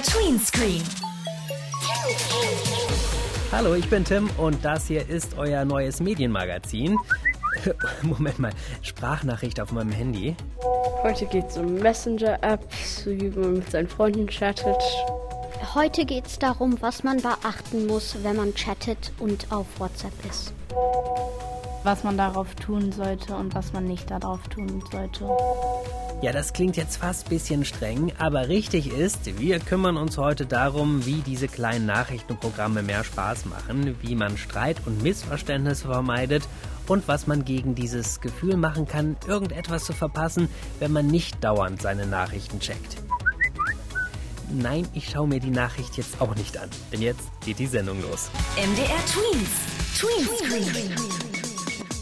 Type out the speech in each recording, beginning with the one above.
MDR Tweenscreen. Hallo, ich bin Tim und das hier ist euer neues Medienmagazin. Moment mal, Sprachnachricht auf meinem Handy. Heute geht es um Messenger-Apps, wie man mit seinen Freunden chattet. Heute geht es darum, was man beachten muss, wenn man chattet und auf WhatsApp ist. Was man darauf tun sollte und was man nicht darauf tun sollte. Ja, das klingt jetzt fast ein bisschen streng, aber richtig ist, wir kümmern uns heute darum, wie diese kleinen Nachrichtenprogramme mehr Spaß machen, wie man Streit und Missverständnisse vermeidet und was man gegen dieses Gefühl machen kann, irgendetwas zu verpassen, wenn man nicht dauernd seine Nachrichten checkt. Nein, ich schaue mir die Nachricht jetzt auch nicht an, denn jetzt geht die Sendung los. MDR Tweens. Tweenscreen.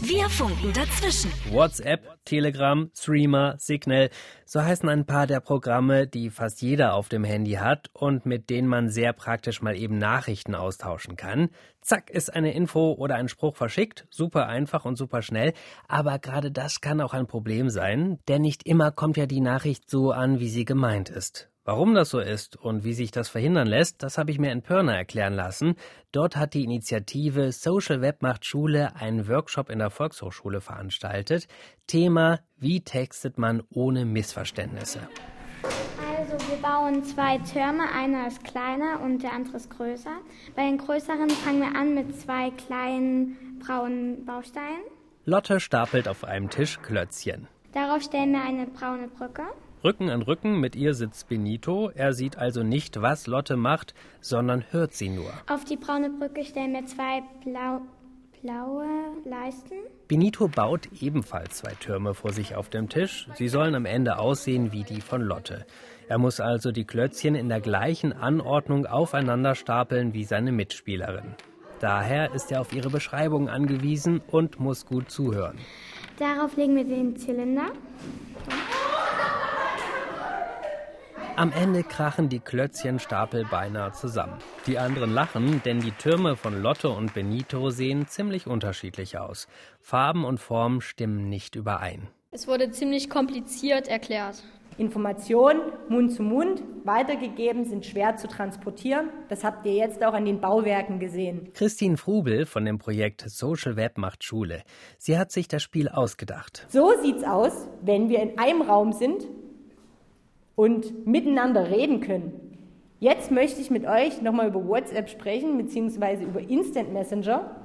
Wir funken dazwischen. WhatsApp, Telegram, Streamer, Signal, so heißen ein paar der Programme, die fast jeder auf dem Handy hat und mit denen man sehr praktisch mal eben Nachrichten austauschen kann. Zack ist eine Info oder ein Spruch verschickt, super einfach und super schnell, aber gerade das kann auch ein Problem sein, denn nicht immer kommt ja die Nachricht so an, wie sie gemeint ist. Warum das so ist und wie sich das verhindern lässt, das habe ich mir in Pirna erklären lassen. Dort hat die Initiative Social Web macht Schule einen Workshop in der Volkshochschule veranstaltet. Thema, wie textet man ohne Missverständnisse? Also wir bauen zwei Türme, einer ist kleiner und der andere ist größer. Bei den größeren fangen wir an mit zwei kleinen braunen Bausteinen. Lotte stapelt auf einem Tisch Klötzchen. Darauf stellen wir eine braune Brücke. Rücken an Rücken mit ihr sitzt Benito. Er sieht also nicht, was Lotte macht, sondern hört sie nur. Auf die braune Brücke stellen wir zwei blau, blaue Leisten. Benito baut ebenfalls zwei Türme vor sich auf dem Tisch. Sie sollen am Ende aussehen wie die von Lotte. Er muss also die Klötzchen in der gleichen Anordnung aufeinander stapeln wie seine Mitspielerin. Daher ist er auf ihre Beschreibung angewiesen und muss gut zuhören. Darauf legen wir den Zylinder. Am Ende krachen die Klötzchenstapel beinahe zusammen. Die anderen lachen, denn die Türme von Lotte und Benito sehen ziemlich unterschiedlich aus. Farben und Formen stimmen nicht überein. Es wurde ziemlich kompliziert erklärt. Informationen Mund zu Mund weitergegeben sind schwer zu transportieren. Das habt ihr jetzt auch an den Bauwerken gesehen. Christine Frubel von dem Projekt Social Web macht Schule. Sie hat sich das Spiel ausgedacht. So sieht's aus, wenn wir in einem Raum sind und miteinander reden können. Jetzt möchte ich mit euch nochmal über WhatsApp sprechen, beziehungsweise über Instant Messenger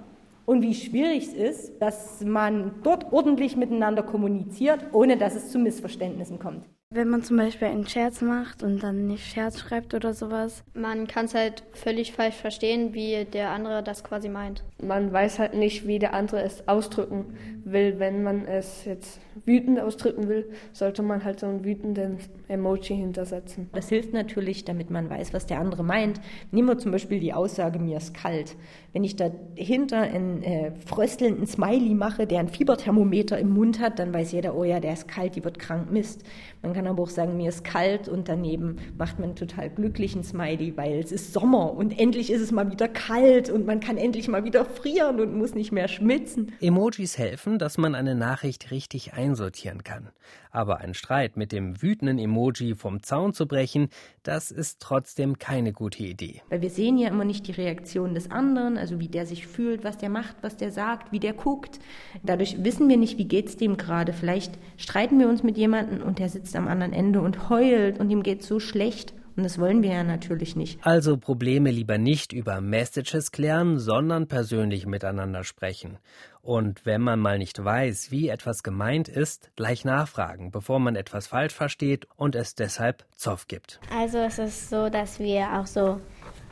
und wie schwierig es ist, dass man dort ordentlich miteinander kommuniziert, ohne dass es zu Missverständnissen kommt. Wenn man zum Beispiel einen Scherz macht und dann nicht Scherz schreibt oder sowas. Man kann es halt völlig falsch verstehen, wie der andere das quasi meint. Man weiß halt nicht, wie der andere es ausdrücken will. Wenn man es jetzt wütend ausdrücken will, sollte man halt so einen wütenden Emoji hintersetzen. Das hilft natürlich, damit man weiß, was der andere meint. Nehmen wir zum Beispiel die Aussage, mir ist kalt. Wenn ich dahinter einen äh, fröstelnden Smiley mache, der ein Fieberthermometer im Mund hat, dann weiß jeder, oh ja, der ist kalt, die wird krank, Mist. Man kann aber auch sagen, mir ist kalt und daneben macht man einen total glücklichen Smiley, weil es ist Sommer und endlich ist es mal wieder kalt und man kann endlich mal wieder frieren und muss nicht mehr schwitzen. Emojis helfen, dass man eine Nachricht richtig einsortieren kann. Aber ein Streit mit dem wütenden Emoji vom Zaun zu brechen, das ist trotzdem keine gute Idee. Weil wir sehen ja immer nicht die Reaktion des anderen, also wie der sich fühlt, was der macht, was der sagt, wie der guckt. Dadurch wissen wir nicht, wie geht's dem gerade. Vielleicht streiten wir uns mit jemandem und der sitzt am anderen Ende und heult und ihm geht's so schlecht. Und das wollen wir ja natürlich nicht. Also Probleme lieber nicht über Messages klären, sondern persönlich miteinander sprechen. Und wenn man mal nicht weiß, wie etwas gemeint ist, gleich nachfragen, bevor man etwas falsch versteht und es deshalb Zoff gibt. Also es ist so, dass wir auch so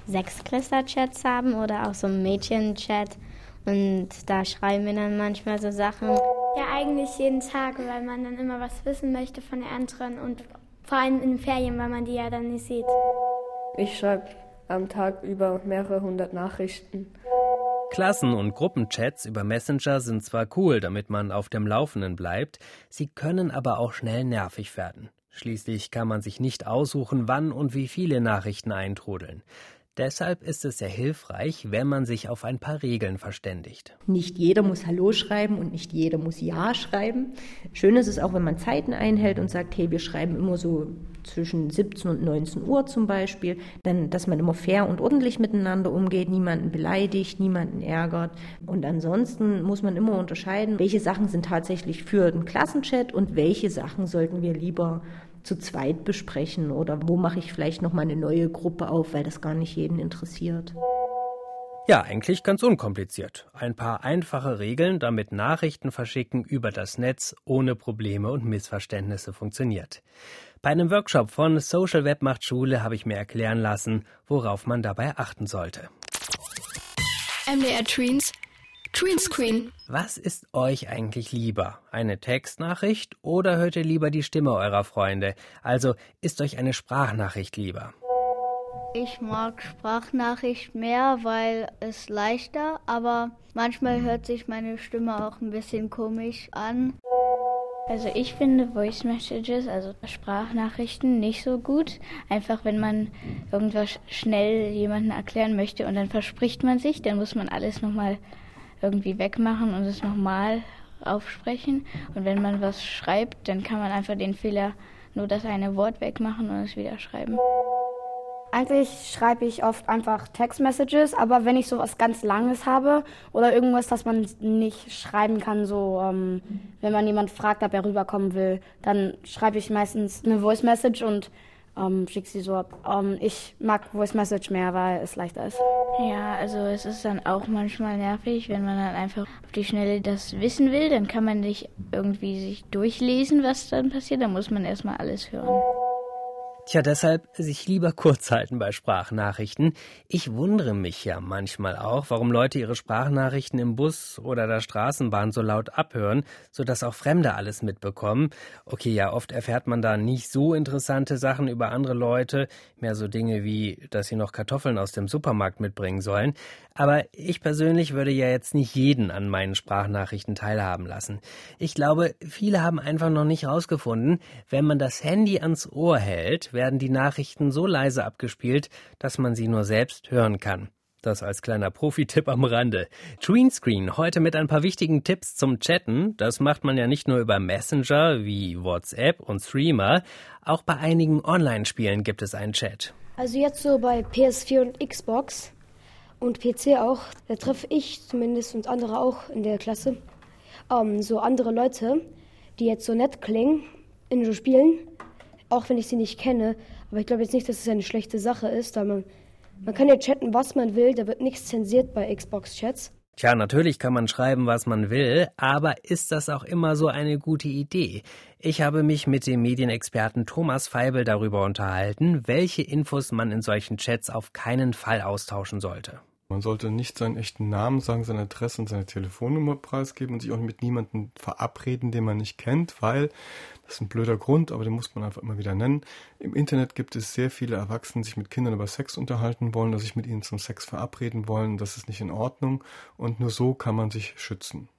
Sechsklässler-Chats haben oder auch so Mädchen-Chat. Und da schreiben wir dann manchmal so Sachen. Ja, eigentlich jeden Tag, weil man dann immer was wissen möchte von den anderen und vor allem in den Ferien, weil man die ja dann nicht sieht. Ich schreibe am Tag über mehrere hundert Nachrichten. Klassen- und Gruppenchats über Messenger sind zwar cool, damit man auf dem Laufenden bleibt, sie können aber auch schnell nervig werden. Schließlich kann man sich nicht aussuchen, wann und wie viele Nachrichten eintrudeln. Deshalb ist es sehr hilfreich, wenn man sich auf ein paar Regeln verständigt. Nicht jeder muss Hallo schreiben und nicht jeder muss Ja schreiben. Schön ist es auch, wenn man Zeiten einhält und sagt, hey, wir schreiben immer so zwischen 17 und 19 Uhr zum Beispiel. Dann, dass man immer fair und ordentlich miteinander umgeht, niemanden beleidigt, niemanden ärgert. Und ansonsten muss man immer unterscheiden, welche Sachen sind tatsächlich für den Klassenchat und welche Sachen sollten wir lieber zu zweit besprechen oder wo mache ich vielleicht noch mal eine neue Gruppe auf, weil das gar nicht jeden interessiert. Ja, eigentlich ganz unkompliziert. Ein paar einfache Regeln, damit Nachrichten verschicken über das Netz ohne Probleme und Missverständnisse funktioniert. Bei einem Workshop von Social Web macht Schule habe ich mir erklären lassen, worauf man dabei achten sollte. MDR Tweens Greenscreen. Was ist euch eigentlich lieber? Eine Textnachricht oder hört ihr lieber die Stimme eurer Freunde? Also ist euch eine Sprachnachricht lieber? Ich mag Sprachnachricht mehr, weil es leichter, aber manchmal hört sich meine Stimme auch ein bisschen komisch an. Also ich finde Voice Messages, also Sprachnachrichten, nicht so gut. Einfach wenn man irgendwas schnell jemandem erklären möchte und dann verspricht man sich, dann muss man alles nochmal irgendwie wegmachen und es nochmal aufsprechen. Und wenn man was schreibt, dann kann man einfach den Fehler nur das eine Wort wegmachen und es wieder schreiben. Eigentlich schreibe ich oft einfach Text-Messages, aber wenn ich so was ganz Langes habe oder irgendwas, das man nicht schreiben kann, so ähm, wenn man jemand fragt, ob er rüberkommen will, dann schreibe ich meistens eine Voice-Message und ähm, schicke sie so ab. Ähm, ich mag Voice Message mehr, weil es leichter ist. Ja, also es ist dann auch manchmal nervig, wenn man dann einfach auf die Schnelle das wissen will, dann kann man nicht irgendwie sich durchlesen, was dann passiert, dann muss man erstmal alles hören. Tja, deshalb sich lieber kurz halten bei Sprachnachrichten. Ich wundere mich ja manchmal auch, warum Leute ihre Sprachnachrichten im Bus oder der Straßenbahn so laut abhören, sodass auch Fremde alles mitbekommen. Okay, ja, oft erfährt man da nicht so interessante Sachen über andere Leute, mehr so Dinge wie, dass sie noch Kartoffeln aus dem Supermarkt mitbringen sollen. Aber ich persönlich würde ja jetzt nicht jeden an meinen Sprachnachrichten teilhaben lassen. Ich glaube, viele haben einfach noch nicht herausgefunden, wenn man das Handy ans Ohr hält, werden die Nachrichten so leise abgespielt, dass man sie nur selbst hören kann. Das als kleiner Profi-Tipp am Rande. Greenscreen, heute mit ein paar wichtigen Tipps zum Chatten. Das macht man ja nicht nur über Messenger wie WhatsApp und Streamer. Auch bei einigen Online-Spielen gibt es einen Chat. Also jetzt so bei PS4 und Xbox und PC auch. Da treffe ich zumindest und andere auch in der Klasse ähm, so andere Leute, die jetzt so nett klingen in so Spielen auch wenn ich sie nicht kenne. Aber ich glaube jetzt nicht, dass es eine schlechte Sache ist, weil man, man kann ja chatten, was man will, da wird nichts zensiert bei Xbox-Chats. Tja, natürlich kann man schreiben, was man will, aber ist das auch immer so eine gute Idee? Ich habe mich mit dem Medienexperten Thomas Feibel darüber unterhalten, welche Infos man in solchen Chats auf keinen Fall austauschen sollte. Man sollte nicht seinen echten Namen sagen, seine Adresse und seine Telefonnummer preisgeben und sich auch mit niemandem verabreden, den man nicht kennt, weil das ist ein blöder Grund, aber den muss man einfach immer wieder nennen. Im Internet gibt es sehr viele Erwachsene, die sich mit Kindern über Sex unterhalten wollen, dass sich mit ihnen zum Sex verabreden wollen. Das ist nicht in Ordnung und nur so kann man sich schützen.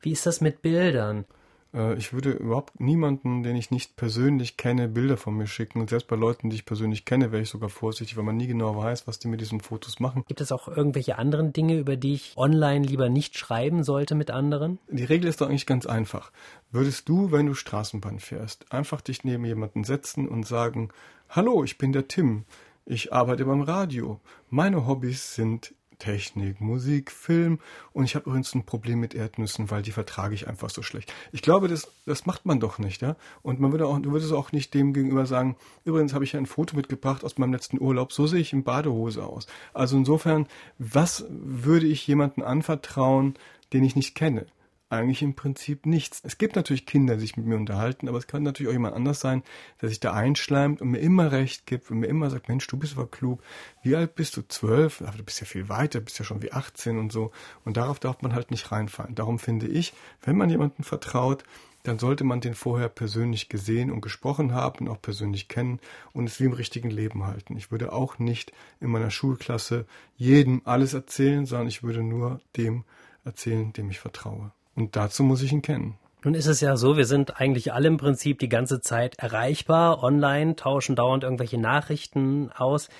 Wie ist das mit Bildern? Äh, ich würde überhaupt niemanden, den ich nicht persönlich kenne, Bilder von mir schicken. Und selbst bei Leuten, die ich persönlich kenne, wäre ich sogar vorsichtig, weil man nie genau weiß, was die mit diesen Fotos machen. Gibt es auch irgendwelche anderen Dinge, über die ich online lieber nicht schreiben sollte mit anderen? Die Regel ist doch eigentlich ganz einfach. Würdest du, wenn du Straßenbahn fährst, einfach dich neben jemanden setzen und sagen, Hallo, ich bin der Tim. Ich arbeite beim Radio. Meine Hobbys sind Technik, Musik, Film und ich habe übrigens ein Problem mit Erdnüssen, weil die vertrage ich einfach so schlecht. Ich glaube, das, das macht man doch nicht, ja. Und man würde auch, du würdest auch nicht dem gegenüber sagen, übrigens habe ich ja ein Foto mitgebracht aus meinem letzten Urlaub, so sehe ich in Badehose aus. Also insofern, was würde ich jemandem anvertrauen, den ich nicht kenne? Eigentlich im Prinzip nichts. Es gibt natürlich Kinder, die sich mit mir unterhalten, aber es kann natürlich auch jemand anders sein, der sich da einschleimt und mir immer recht gibt und mir immer sagt, Mensch, du bist aber klug. Wie alt bist du? Zwölf? Du bist ja viel weiter, bist ja schon wie 18 und so. Und darauf darf man halt nicht reinfallen. Darum finde ich, wenn man jemandem vertraut, dann sollte man den vorher persönlich gesehen und gesprochen haben, auch persönlich kennen und es wie im richtigen Leben halten. Ich würde auch nicht in meiner Schulklasse jedem alles erzählen, sondern ich würde nur dem erzählen, dem ich vertraue. Und dazu muss ich ihn kennen. Nun ist es ja so, wir sind eigentlich alle im Prinzip die ganze Zeit erreichbar, online, tauschen dauernd irgendwelche Nachrichten aus,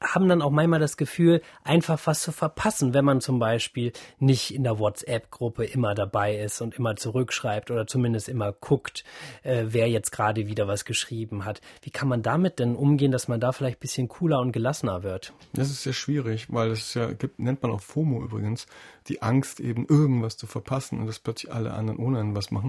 haben dann auch manchmal das Gefühl, einfach was zu verpassen, wenn man zum Beispiel nicht in der WhatsApp-Gruppe immer dabei ist und immer zurückschreibt oder zumindest immer guckt, äh, wer jetzt gerade wieder was geschrieben hat. Wie kann man damit denn umgehen, dass man da vielleicht ein bisschen cooler und gelassener wird? Das ist sehr schwierig, weil es ja gibt, nennt man auch FOMO übrigens, die Angst eben irgendwas zu verpassen und dass plötzlich alle anderen ohne was machen.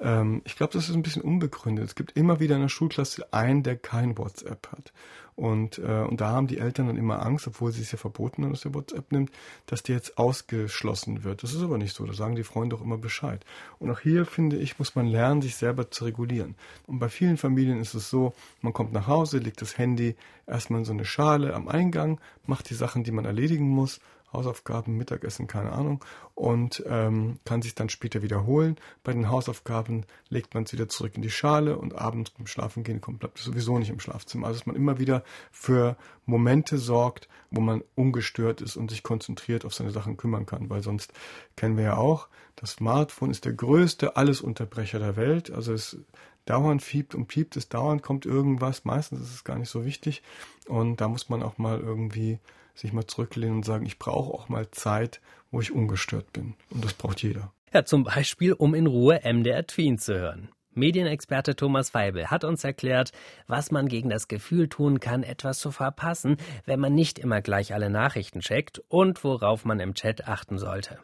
Ähm, ich glaube, das ist ein bisschen unbegründet. Es gibt immer wieder in der Schulklasse einen, der kein WhatsApp hat. Und, äh, und da haben die Eltern dann immer Angst, obwohl sie es ja verboten haben, dass der WhatsApp nimmt, dass der jetzt ausgeschlossen wird. Das ist aber nicht so. Da sagen die Freunde auch immer Bescheid. Und auch hier, finde ich, muss man lernen, sich selber zu regulieren. Und bei vielen Familien ist es so, man kommt nach Hause, legt das Handy erstmal in so eine Schale am Eingang, macht die Sachen, die man erledigen muss Hausaufgaben, Mittagessen, keine Ahnung, und ähm, kann sich dann später wiederholen. Bei den Hausaufgaben legt man es wieder zurück in die Schale und abends beim Schlafengehen kommt, bleibt es sowieso nicht im Schlafzimmer. Also dass man immer wieder für Momente sorgt, wo man ungestört ist und sich konzentriert auf seine Sachen kümmern kann, weil sonst kennen wir ja auch, das Smartphone ist der größte Allesunterbrecher der Welt. Also es dauernd fiebt und piept, es dauernd kommt irgendwas. Meistens ist es gar nicht so wichtig. Und da muss man auch mal irgendwie sich mal zurücklehnen und sagen, ich brauche auch mal Zeit, wo ich ungestört bin. Und das braucht jeder. Ja, zum Beispiel, um in Ruhe MDR Tween zu hören. Medienexperte Thomas Weibel hat uns erklärt, was man gegen das Gefühl tun kann, etwas zu verpassen, wenn man nicht immer gleich alle Nachrichten checkt und worauf man im Chat achten sollte.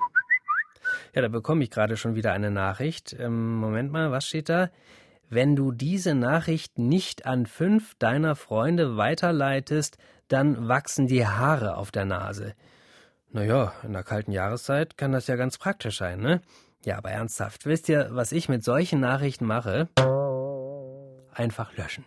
Ja, da bekomme ich gerade schon wieder eine Nachricht. Ähm, Moment mal, was steht da? Wenn du diese Nachricht nicht an fünf deiner Freunde weiterleitest, dann wachsen die Haare auf der Nase. Naja, in der kalten Jahreszeit kann das ja ganz praktisch sein, ne? Ja, aber ernsthaft, wisst ihr, was ich mit solchen Nachrichten mache? Einfach löschen.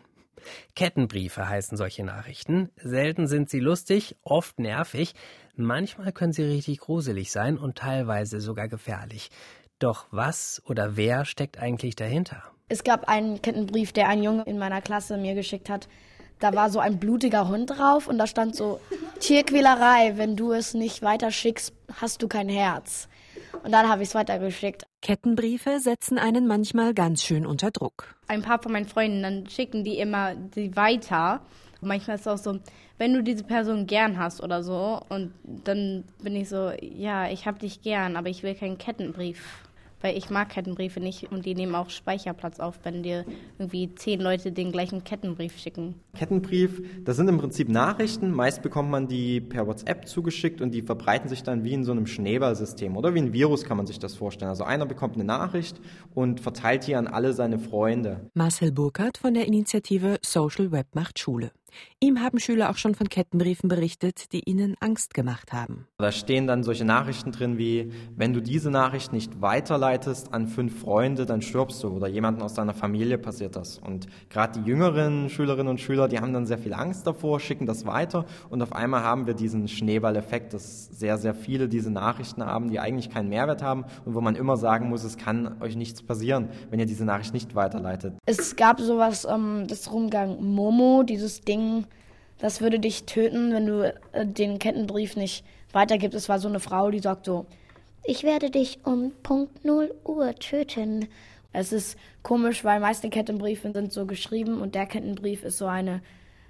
Kettenbriefe heißen solche Nachrichten. Selten sind sie lustig, oft nervig, manchmal können sie richtig gruselig sein und teilweise sogar gefährlich. Doch was oder wer steckt eigentlich dahinter? Es gab einen Kettenbrief, der ein Junge in meiner Klasse mir geschickt hat. Da war so ein blutiger Hund drauf und da stand so Tierquälerei, wenn du es nicht weiter schickst, hast du kein Herz. Und dann habe ich es weitergeschickt. Kettenbriefe setzen einen manchmal ganz schön unter Druck. Ein paar von meinen Freunden, dann schicken die immer die weiter. Und manchmal ist es auch so, wenn du diese Person gern hast oder so. Und dann bin ich so, ja, ich habe dich gern, aber ich will keinen Kettenbrief weil ich mag Kettenbriefe nicht und die nehmen auch Speicherplatz auf, wenn dir irgendwie zehn Leute den gleichen Kettenbrief schicken. Kettenbrief, das sind im Prinzip Nachrichten. Meist bekommt man die per WhatsApp zugeschickt und die verbreiten sich dann wie in so einem Schneeballsystem oder wie ein Virus kann man sich das vorstellen. Also einer bekommt eine Nachricht und verteilt die an alle seine Freunde. Marcel Burkhardt von der Initiative Social Web macht Schule. Ihm haben Schüler auch schon von Kettenbriefen berichtet, die ihnen Angst gemacht haben. Da stehen dann solche Nachrichten drin wie, wenn du diese Nachricht nicht weiterleitest an fünf Freunde, dann stirbst du oder jemanden aus deiner Familie passiert das. Und gerade die jüngeren Schülerinnen und Schüler, die haben dann sehr viel Angst davor, schicken das weiter und auf einmal haben wir diesen Schneeballeffekt, dass sehr, sehr viele diese Nachrichten haben, die eigentlich keinen Mehrwert haben und wo man immer sagen muss, es kann euch nichts passieren, wenn ihr diese Nachricht nicht weiterleitet. Es gab sowas, ähm, das Rumgang Momo, dieses Ding, Ding, das würde dich töten, wenn du äh, den Kettenbrief nicht weitergibst. Es war so eine Frau, die sagt so, ich werde dich um Punkt 0 Uhr töten. Es ist komisch, weil meiste Kettenbriefe sind so geschrieben und der Kettenbrief ist so eine,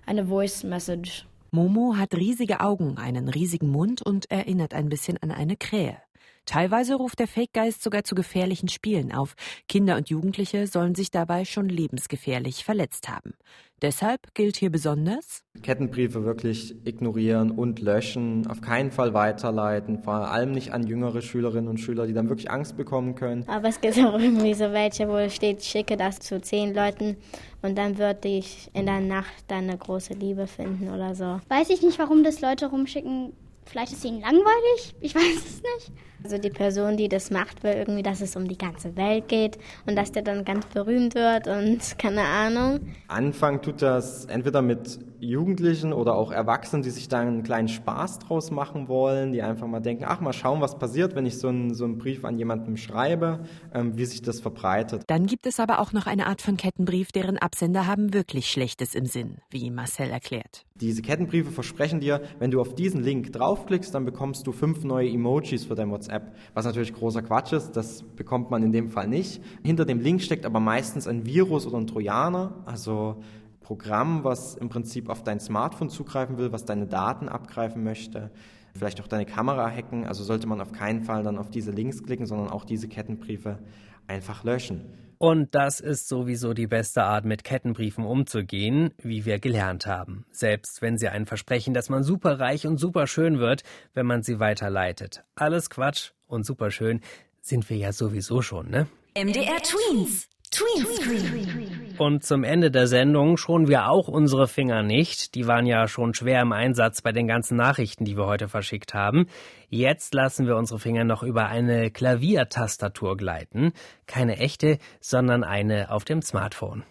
eine Voice Message. Momo hat riesige Augen, einen riesigen Mund und erinnert ein bisschen an eine Krähe. Teilweise ruft der Fake-Geist sogar zu gefährlichen Spielen auf. Kinder und Jugendliche sollen sich dabei schon lebensgefährlich verletzt haben. Deshalb gilt hier besonders Kettenbriefe wirklich ignorieren und löschen, auf keinen Fall weiterleiten, vor allem nicht an jüngere Schülerinnen und Schüler, die dann wirklich Angst bekommen können. Aber es gibt auch irgendwie so welche, wo es steht, schicke das zu zehn Leuten und dann wird dich in der Nacht deine große Liebe finden oder so. Weiß ich nicht, warum das Leute rumschicken. Vielleicht ist es ihnen langweilig, ich weiß es nicht. Also die Person, die das macht, will irgendwie, dass es um die ganze Welt geht und dass der dann ganz berühmt wird und keine Ahnung. Anfang tut das entweder mit Jugendlichen oder auch Erwachsenen, die sich da einen kleinen Spaß draus machen wollen, die einfach mal denken, ach mal schauen, was passiert, wenn ich so einen, so einen Brief an jemanden schreibe, ähm, wie sich das verbreitet. Dann gibt es aber auch noch eine Art von Kettenbrief, deren Absender haben wirklich Schlechtes im Sinn, wie Marcel erklärt. Diese Kettenbriefe versprechen dir, wenn du auf diesen Link draufklickst, dann bekommst du fünf neue Emojis für dein WhatsApp WhatsApp, was natürlich großer Quatsch ist, das bekommt man in dem Fall nicht. Hinter dem Link steckt aber meistens ein Virus oder ein Trojaner, also Programm, was im Prinzip auf dein Smartphone zugreifen will, was deine Daten abgreifen möchte, vielleicht auch deine Kamera hacken. Also sollte man auf keinen Fall dann auf diese Links klicken, sondern auch diese Kettenbriefe einfach löschen. Und das ist sowieso die beste Art, mit Kettenbriefen umzugehen, wie wir gelernt haben. Selbst wenn sie einen versprechen, dass man superreich und superschön wird, wenn man sie weiterleitet. Alles Quatsch und superschön sind wir ja sowieso schon, ne? MDR Tweens. Tweenscreen. Und zum Ende der Sendung schonen wir auch unsere Finger nicht. Die waren ja schon schwer im Einsatz bei den ganzen Nachrichten, die wir heute verschickt haben. Jetzt lassen wir unsere Finger noch über eine Klaviertastatur gleiten. Keine echte, sondern eine auf dem Smartphone.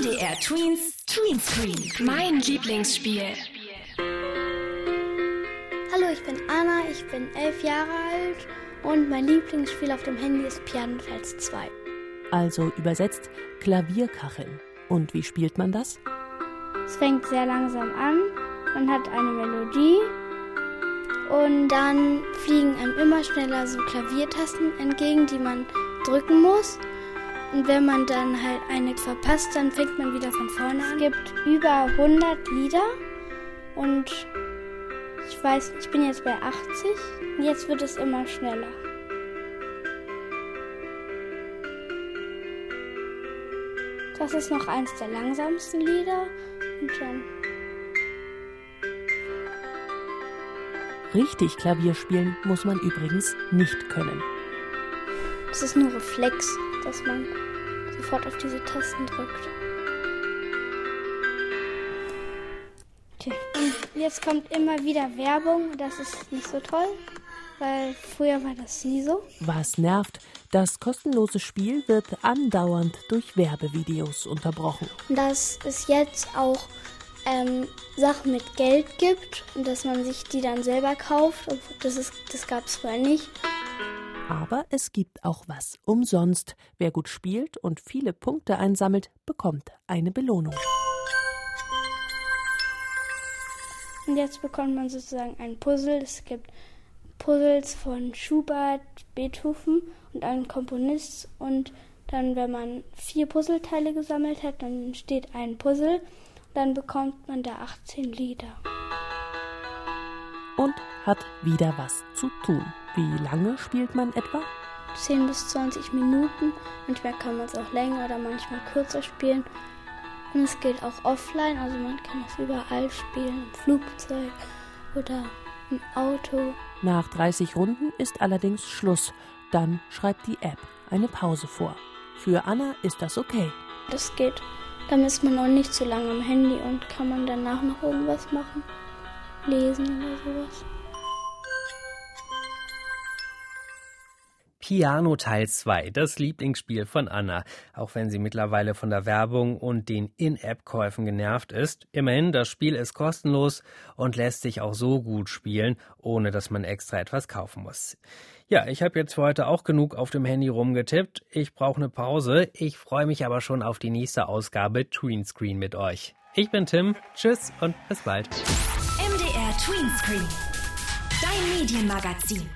MDR Tweens Tweenscreen. Mein Lieblingsspiel. Hallo, ich bin Anna, ich bin elf Jahre alt und mein Lieblingsspiel auf dem Handy ist Pianofels 2 also übersetzt Klavierkacheln. Und wie spielt man das? Es fängt sehr langsam an, man hat eine Melodie und dann fliegen einem immer schneller so Klaviertasten entgegen, die man drücken muss. Und wenn man dann halt eine verpasst, dann fängt man wieder von vorne an. Es gibt über 100 Lieder und ich weiß, ich bin jetzt bei 80 und jetzt wird es immer schneller. Das ist noch eins der langsamsten Lieder. Und dann. Richtig Klavier spielen muss man übrigens nicht können. Es ist nur Reflex, dass man sofort auf diese Tasten drückt. Okay. Und jetzt kommt immer wieder Werbung. Das ist nicht so toll, weil früher war das nie so. Was nervt, das kostenlose Spiel wird andauernd durch Werbevideos unterbrochen. Dass es jetzt auch ähm, Sachen mit Geld gibt und dass man sich die dann selber kauft. Das, das gab es vorher nicht. Aber es gibt auch was umsonst. Wer gut spielt und viele Punkte einsammelt, bekommt eine Belohnung. Und jetzt bekommt man sozusagen ein Puzzle. Es gibt Puzzles von Schubert, Beethoven und einen Komponist. Und dann, wenn man vier Puzzleteile gesammelt hat, dann entsteht ein Puzzle. Dann bekommt man da 18 Lieder. Und hat wieder was zu tun. Wie lange spielt man etwa? 10 bis 20 Minuten. Manchmal kann man es auch länger oder manchmal kürzer spielen. Und es geht auch offline, also man kann es überall spielen, im Flugzeug oder im Auto. Nach 30 Runden ist allerdings Schluss. Dann schreibt die App eine Pause vor. Für Anna ist das okay. Das geht. Dann ist man noch nicht zu lange am Handy und kann man danach noch irgendwas machen. Lesen oder sowas. Piano Teil 2, das Lieblingsspiel von Anna, auch wenn sie mittlerweile von der Werbung und den In-App-Käufen genervt ist. Immerhin, das Spiel ist kostenlos und lässt sich auch so gut spielen, ohne dass man extra etwas kaufen muss. Ja, ich habe jetzt für heute auch genug auf dem Handy rumgetippt. Ich brauche eine Pause. Ich freue mich aber schon auf die nächste Ausgabe Tween Screen mit euch. Ich bin Tim. Tschüss und bis bald. MDR Tween Screen. Dein Medienmagazin.